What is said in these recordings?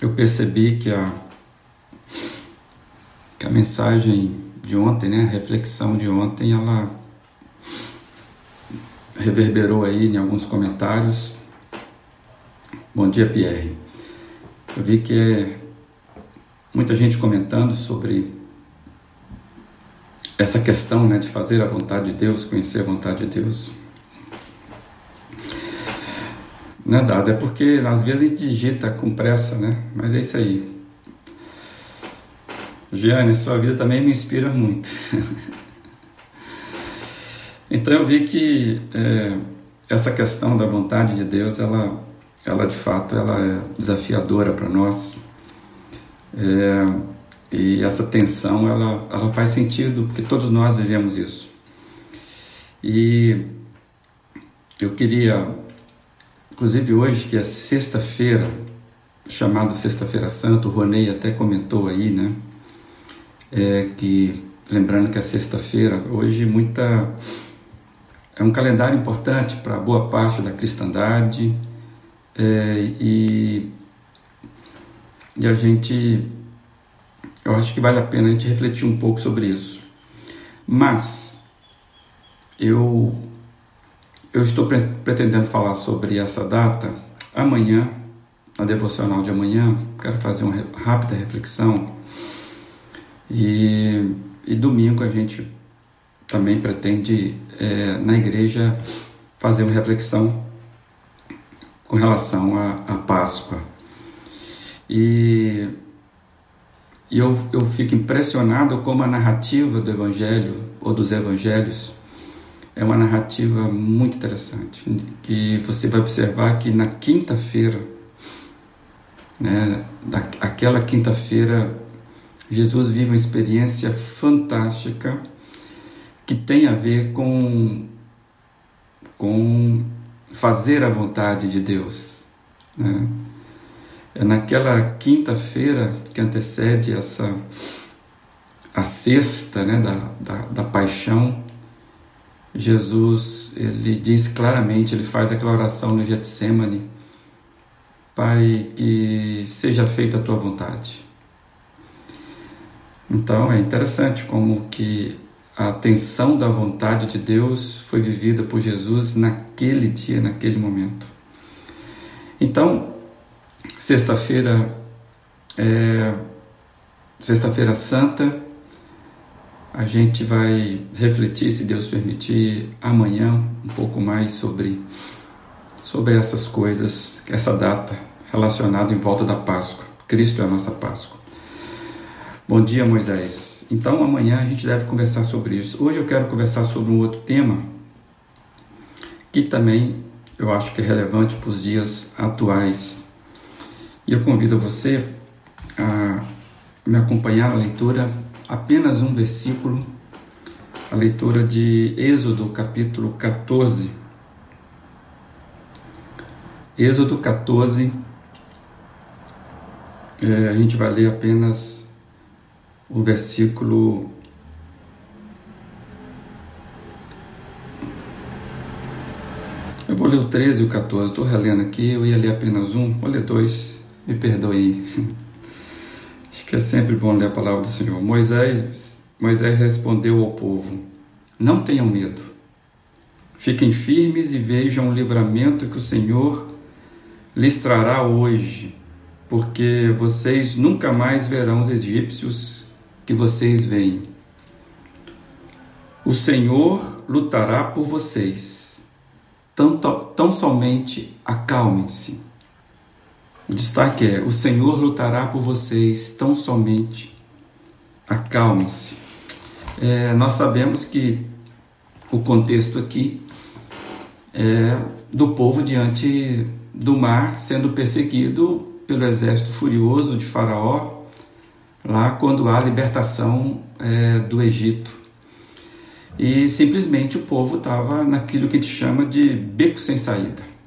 eu percebi que a, que a mensagem de ontem, né, a reflexão de ontem, ela reverberou aí em alguns comentários. Bom dia, Pierre. Eu vi que é muita gente comentando sobre essa questão né, de fazer a vontade de Deus, conhecer a vontade de Deus. Não é dado, é porque às vezes a gente digita com pressa, né? Mas é isso aí. Giane, sua vida também me inspira muito. então eu vi que é, essa questão da vontade de Deus, ela, ela de fato, ela é desafiadora para nós. É, e essa tensão, ela, ela faz sentido, porque todos nós vivemos isso. E eu queria Inclusive hoje, que é sexta-feira, chamado Sexta-feira Santa, o Ronei até comentou aí, né? É que, lembrando que a sexta-feira, hoje, muita. É um calendário importante para boa parte da cristandade é, e, e a gente. Eu acho que vale a pena a gente refletir um pouco sobre isso. Mas eu eu estou pretendendo falar sobre essa data amanhã, na devocional de amanhã. Quero fazer uma rápida reflexão. E, e domingo a gente também pretende, é, na igreja, fazer uma reflexão com relação à Páscoa. E, e eu, eu fico impressionado como a narrativa do Evangelho, ou dos Evangelhos, é uma narrativa muito interessante, que você vai observar que na quinta-feira, né, aquela quinta-feira, Jesus vive uma experiência fantástica que tem a ver com, com fazer a vontade de Deus. Né? É naquela quinta-feira que antecede essa a sexta né, da, da, da paixão, Jesus, ele diz claramente, ele faz aquela oração no Getsemane, Pai, que seja feita a tua vontade. Então é interessante como que a atenção da vontade de Deus foi vivida por Jesus naquele dia, naquele momento. Então, sexta-feira é sexta-feira santa, a gente vai refletir, se Deus permitir, amanhã um pouco mais sobre, sobre essas coisas, essa data relacionada em volta da Páscoa. Cristo é a nossa Páscoa. Bom dia, Moisés. Então, amanhã a gente deve conversar sobre isso. Hoje eu quero conversar sobre um outro tema que também eu acho que é relevante para os dias atuais. E eu convido você a me acompanhar na leitura apenas um versículo, a leitura de Êxodo capítulo 14. Êxodo 14, é, a gente vai ler apenas o versículo Eu vou ler o 13 e o 14, estou relendo aqui, eu ia ler apenas um, vou ler dois, me perdoe. que é sempre bom ler a palavra do Senhor. Moisés, Moisés respondeu ao povo: Não tenham medo. Fiquem firmes e vejam o livramento que o Senhor lhes trará hoje, porque vocês nunca mais verão os egípcios que vocês veem. O Senhor lutará por vocês. Tão, tão somente acalmem-se o destaque é: o Senhor lutará por vocês, tão somente acalmem-se. É, nós sabemos que o contexto aqui é do povo diante do mar sendo perseguido pelo exército furioso de Faraó, lá quando há a libertação é, do Egito. E simplesmente o povo estava naquilo que a gente chama de beco sem saída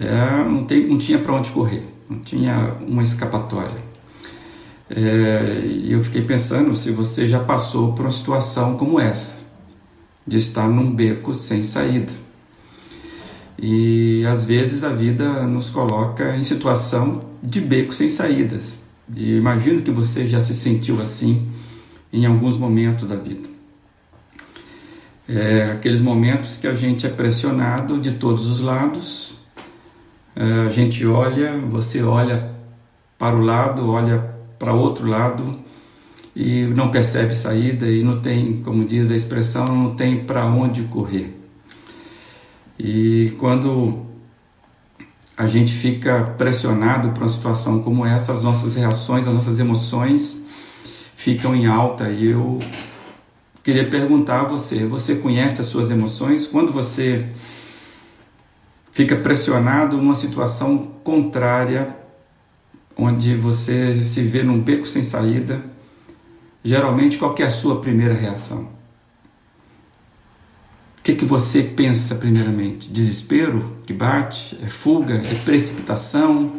é, não, tem, não tinha para onde correr, não tinha uma escapatória. É, e eu fiquei pensando se você já passou por uma situação como essa, de estar num beco sem saída. E às vezes a vida nos coloca em situação de beco sem saídas. E imagino que você já se sentiu assim em alguns momentos da vida. É, aqueles momentos que a gente é pressionado de todos os lados, a gente olha, você olha para o lado, olha para outro lado e não percebe saída e não tem, como diz a expressão, não tem para onde correr. E quando a gente fica pressionado por uma situação como essa, as nossas reações, as nossas emoções ficam em alta. E eu queria perguntar a você: você conhece as suas emoções? Quando você fica pressionado numa situação contrária, onde você se vê num beco sem saída, geralmente qual é a sua primeira reação? O que, que você pensa primeiramente? Desespero que bate? É fuga? É precipitação?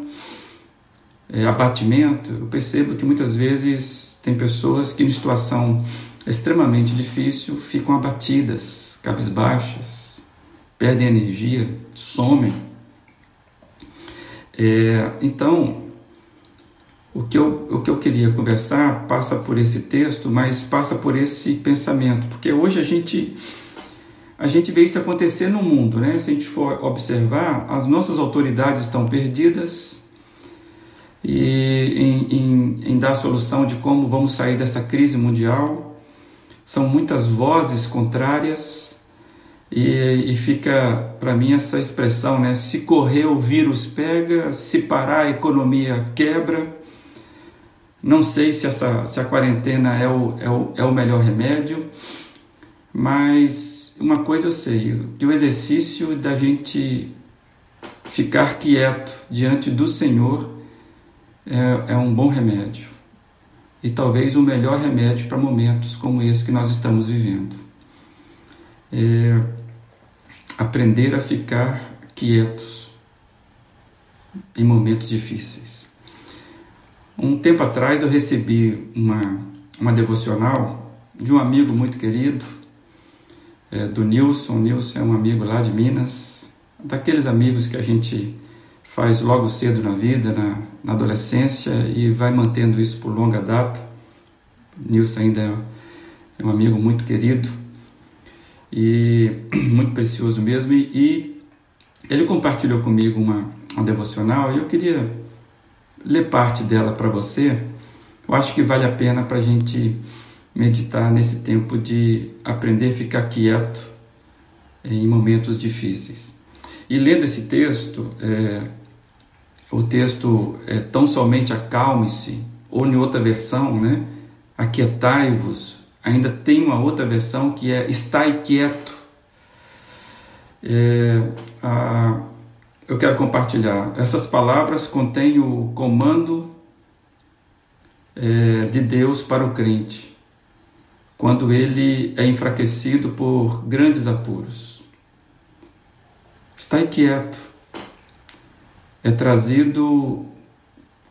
É abatimento? Eu percebo que muitas vezes tem pessoas que em situação extremamente difícil ficam abatidas, cabisbaixas, perdem energia, somem. É, então, o que, eu, o que eu queria conversar passa por esse texto, mas passa por esse pensamento, porque hoje a gente a gente vê isso acontecer no mundo, né? Se a gente for observar, as nossas autoridades estão perdidas e em, em, em dar solução de como vamos sair dessa crise mundial. São muitas vozes contrárias e, e fica para mim essa expressão, né? Se correr o vírus pega, se parar a economia quebra. Não sei se, essa, se a quarentena é o, é, o, é o melhor remédio, mas uma coisa eu sei, que o exercício da gente ficar quieto diante do Senhor é, é um bom remédio. E talvez o melhor remédio para momentos como esse que nós estamos vivendo. É aprender a ficar quietos em momentos difíceis. Um tempo atrás eu recebi uma, uma devocional de um amigo muito querido, é, do Nilson. O Nilson é um amigo lá de Minas, daqueles amigos que a gente faz logo cedo na vida, na, na adolescência, e vai mantendo isso por longa data. O Nilson ainda é, é um amigo muito querido e muito precioso mesmo. E, e ele compartilhou comigo uma, uma devocional e eu queria ler parte dela para você, eu acho que vale a pena para a gente meditar nesse tempo de aprender a ficar quieto em momentos difíceis. E lendo esse texto, é, o texto é tão somente acalme-se, ou em outra versão, né? Aquietai-vos. Ainda tem uma outra versão que é estai quieto. É, a, eu quero compartilhar. Essas palavras contêm o comando é, de Deus para o crente, quando ele é enfraquecido por grandes apuros. Está quieto. É trazido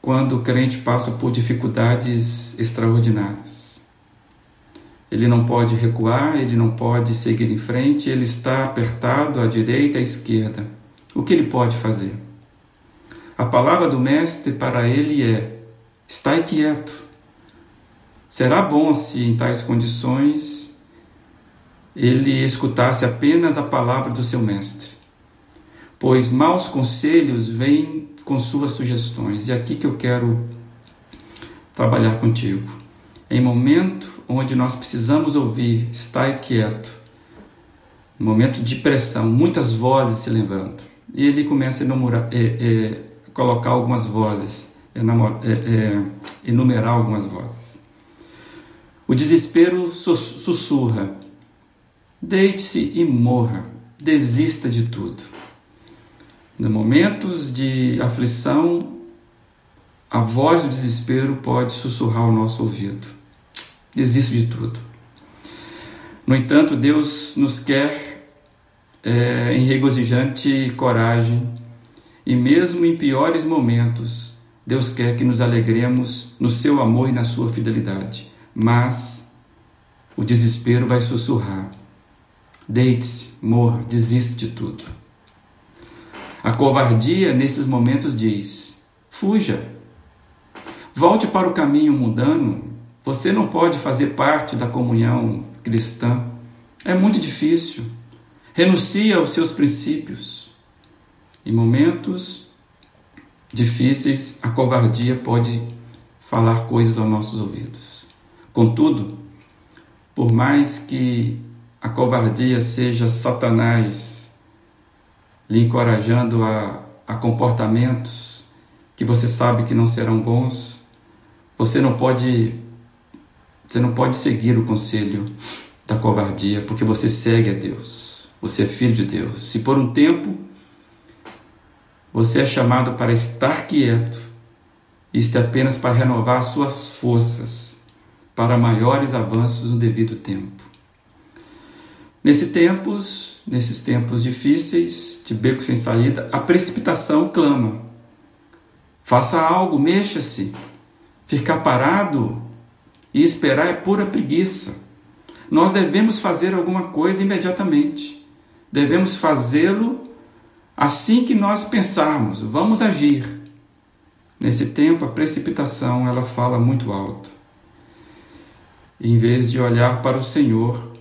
quando o crente passa por dificuldades extraordinárias. Ele não pode recuar, ele não pode seguir em frente, ele está apertado à direita e à esquerda o que ele pode fazer? A palavra do Mestre para ele é: estai quieto. Será bom se em tais condições ele escutasse apenas a palavra do seu Mestre, pois maus conselhos vêm com suas sugestões. E é aqui que eu quero trabalhar contigo. Em momento onde nós precisamos ouvir, estai quieto. Momento de pressão, muitas vozes se levantam e ele começa a enumerar, é, é, colocar algumas vozes, é, é, enumerar algumas vozes. O desespero sussurra: deite-se e morra, desista de tudo. Nos momentos de aflição, a voz do desespero pode sussurrar ao nosso ouvido: desista de tudo. No entanto, Deus nos quer é, em regozijante coragem, e mesmo em piores momentos, Deus quer que nos alegremos no seu amor e na sua fidelidade. Mas o desespero vai sussurrar: deite-se, morra, desista de tudo. A covardia, nesses momentos, diz: fuja. Volte para o caminho mundano. Você não pode fazer parte da comunhão cristã. É muito difícil. Renuncie aos seus princípios. Em momentos difíceis, a covardia pode falar coisas aos nossos ouvidos. Contudo, por mais que a covardia seja Satanás lhe encorajando a, a comportamentos que você sabe que não serão bons, você não pode você não pode seguir o conselho da covardia, porque você segue a Deus. Você é filho de Deus. Se por um tempo você é chamado para estar quieto, isto é apenas para renovar suas forças para maiores avanços no devido tempo. Nesse tempos, nesses tempos difíceis, de beco sem saída, a precipitação clama. Faça algo, mexa-se. Ficar parado e esperar é pura preguiça. Nós devemos fazer alguma coisa imediatamente. Devemos fazê-lo assim que nós pensarmos. Vamos agir. Nesse tempo, a precipitação ela fala muito alto. Em vez de olhar para o Senhor,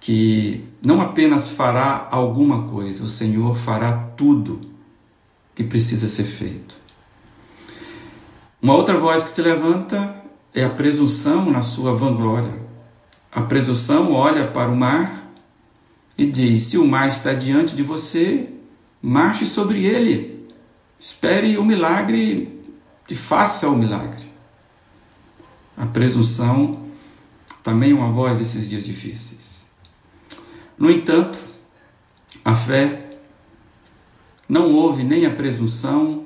que não apenas fará alguma coisa, o Senhor fará tudo que precisa ser feito. Uma outra voz que se levanta é a presunção na sua vanglória. A presunção olha para o mar e diz: Se o mar está diante de você, marche sobre ele. Espere o milagre e faça o milagre. A presunção também é uma voz desses dias difíceis. No entanto, a fé não houve nem a presunção,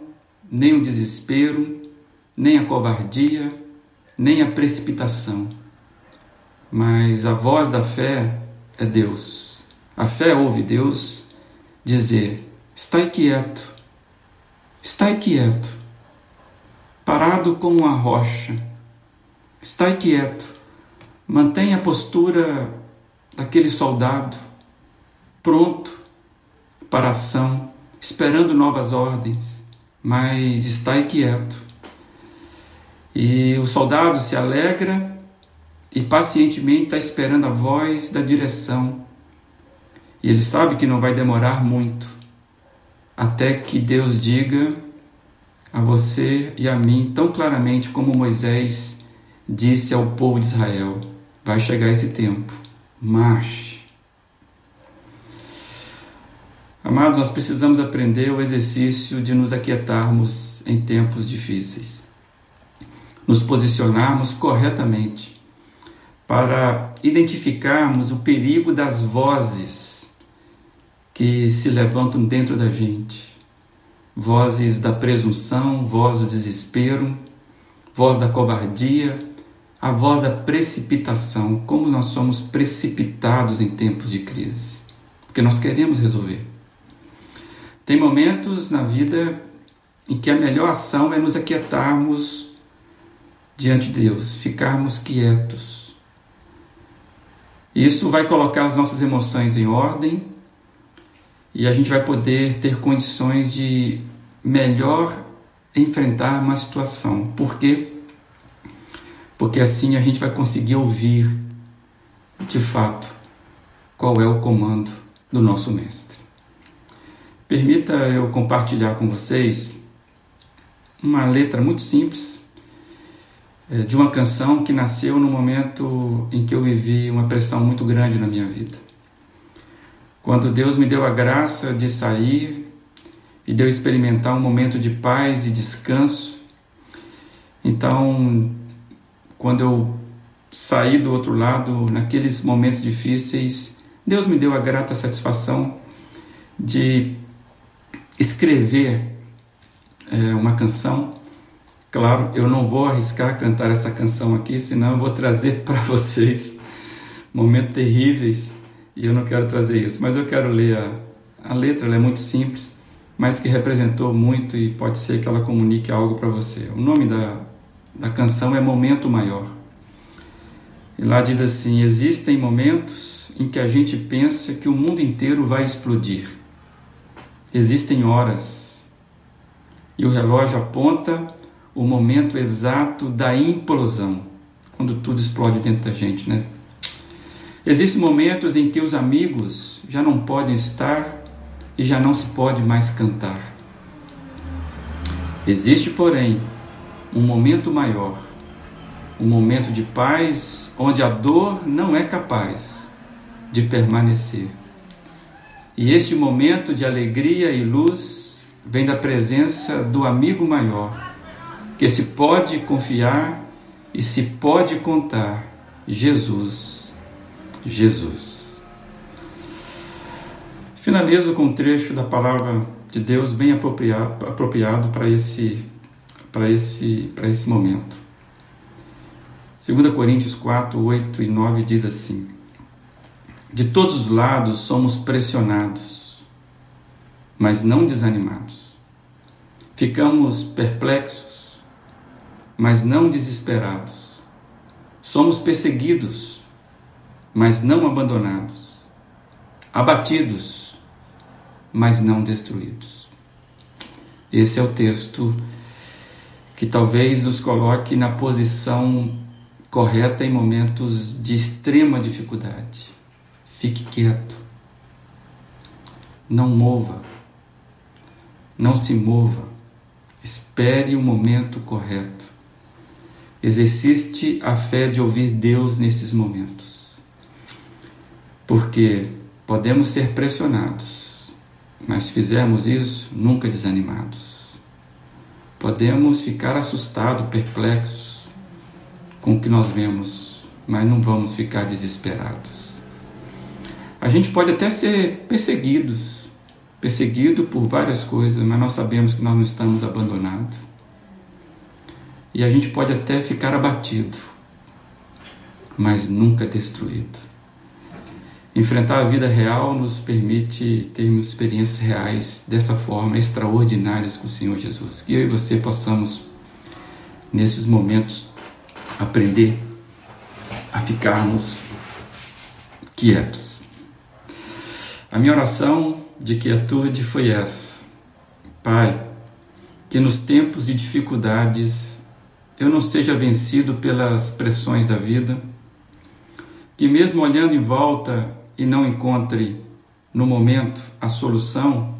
nem o desespero, nem a covardia, nem a precipitação. Mas a voz da fé é Deus. A fé ouve Deus dizer: Estai quieto, estai quieto, parado como uma rocha, estai quieto, mantenha a postura daquele soldado pronto para a ação, esperando novas ordens, mas está inquieto. E o soldado se alegra e pacientemente está esperando a voz da direção. E ele sabe que não vai demorar muito até que Deus diga a você e a mim tão claramente como Moisés disse ao povo de Israel: vai chegar esse tempo marche. Amados, nós precisamos aprender o exercício de nos aquietarmos em tempos difíceis, nos posicionarmos corretamente para identificarmos o perigo das vozes que se levantam dentro da gente. Vozes da presunção, voz do desespero, voz da covardia, a voz da precipitação, como nós somos precipitados em tempos de crise, porque nós queremos resolver. Tem momentos na vida em que a melhor ação é nos aquietarmos diante de Deus, ficarmos quietos. Isso vai colocar as nossas emoções em ordem e a gente vai poder ter condições de melhor enfrentar uma situação. Por quê? porque assim a gente vai conseguir ouvir de fato qual é o comando do nosso Mestre. Permita eu compartilhar com vocês uma letra muito simples de uma canção que nasceu no momento em que eu vivi uma pressão muito grande na minha vida. Quando Deus me deu a graça de sair e de eu experimentar um momento de paz e descanso, então quando eu saí do outro lado, naqueles momentos difíceis, Deus me deu a grata satisfação de escrever é, uma canção. Claro, eu não vou arriscar cantar essa canção aqui, senão eu vou trazer para vocês momentos terríveis e eu não quero trazer isso. Mas eu quero ler a, a letra, ela é muito simples, mas que representou muito e pode ser que ela comunique algo para você. O nome da, da canção é Momento Maior. E lá diz assim: existem momentos em que a gente pensa que o mundo inteiro vai explodir. existem horas e o relógio aponta o momento exato da implosão, quando tudo explode dentro da gente, né? Existem momentos em que os amigos já não podem estar e já não se pode mais cantar. Existe, porém, um momento maior, um momento de paz onde a dor não é capaz de permanecer. E este momento de alegria e luz vem da presença do amigo maior, que se pode confiar e se pode contar, Jesus. Jesus. Finalizo com um trecho da palavra de Deus bem apropriado, apropriado para esse para esse para esse momento. 2 Coríntios 4, 8 e 9 diz assim: De todos os lados somos pressionados, mas não desanimados. Ficamos perplexos, mas não desesperados. Somos perseguidos, mas não abandonados. Abatidos, mas não destruídos. Esse é o texto que talvez nos coloque na posição correta em momentos de extrema dificuldade. Fique quieto. Não mova. Não se mova. Espere o momento correto. Exercite a fé de ouvir Deus nesses momentos. Porque podemos ser pressionados, mas fizermos isso, nunca desanimados. Podemos ficar assustados, perplexos, com o que nós vemos, mas não vamos ficar desesperados. A gente pode até ser perseguidos, perseguido por várias coisas, mas nós sabemos que nós não estamos abandonados. E a gente pode até ficar abatido, mas nunca destruído. Enfrentar a vida real nos permite termos experiências reais dessa forma, extraordinárias com o Senhor Jesus. Que eu e você possamos, nesses momentos, aprender a ficarmos quietos. A minha oração de quietude foi essa: Pai, que nos tempos de dificuldades eu não seja vencido pelas pressões da vida, que mesmo olhando em volta e não encontre no momento a solução,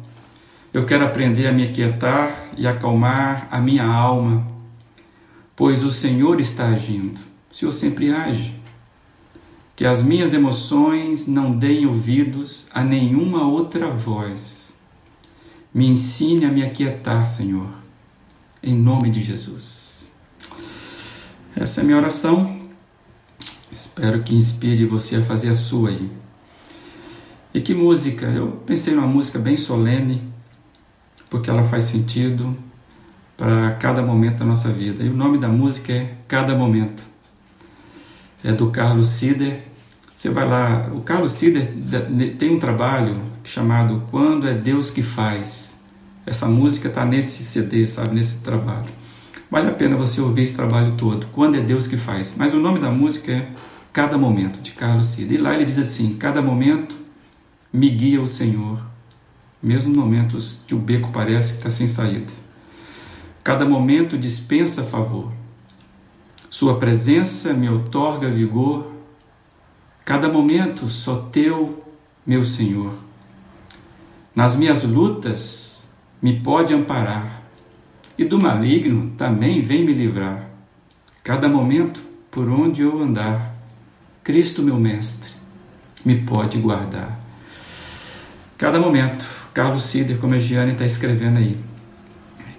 eu quero aprender a me aquietar e acalmar a minha alma pois o Senhor está agindo. O Senhor sempre age. Que as minhas emoções não deem ouvidos a nenhuma outra voz. Me ensine a me aquietar, Senhor, em nome de Jesus. Essa é a minha oração. Espero que inspire você a fazer a sua aí. E que música? Eu pensei numa música bem solene, porque ela faz sentido para cada momento da nossa vida. E o nome da música é Cada Momento. É do Carlos Sider. Você vai lá, o Carlos Sider tem um trabalho chamado Quando é Deus que Faz. Essa música está nesse CD, sabe, nesse trabalho. Vale a pena você ouvir esse trabalho todo. Quando é Deus que faz. Mas o nome da música é Cada Momento, de Carlos Sider. E lá ele diz assim: Cada momento me guia o Senhor, mesmo momentos que o beco parece que está sem saída. Cada momento dispensa favor. Sua presença me outorga vigor. Cada momento só teu, meu Senhor. Nas minhas lutas me pode amparar, e do maligno também vem me livrar. Cada momento por onde eu andar, Cristo, meu Mestre, me pode guardar. Cada momento, Carlos Cider, como a Giane está escrevendo aí,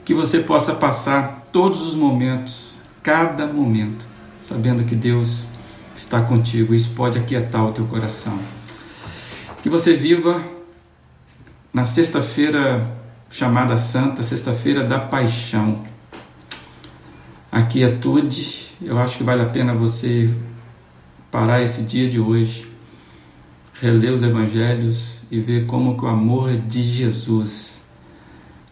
que você possa passar todos os momentos, cada momento, sabendo que Deus está contigo. Isso pode aquietar o teu coração. Que você viva na sexta-feira chamada Santa, sexta-feira da Paixão. A quietude, eu acho que vale a pena você parar esse dia de hoje, reler os evangelhos e ver como que o amor de Jesus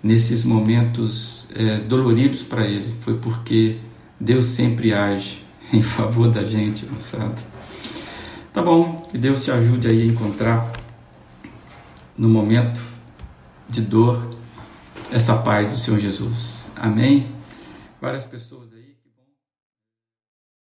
nesses momentos é, doloridos para ele. Foi porque Deus sempre age em favor da gente, moçada. Tá bom, que Deus te ajude aí a encontrar no momento de dor essa paz do Senhor Jesus. Amém? Várias pessoas.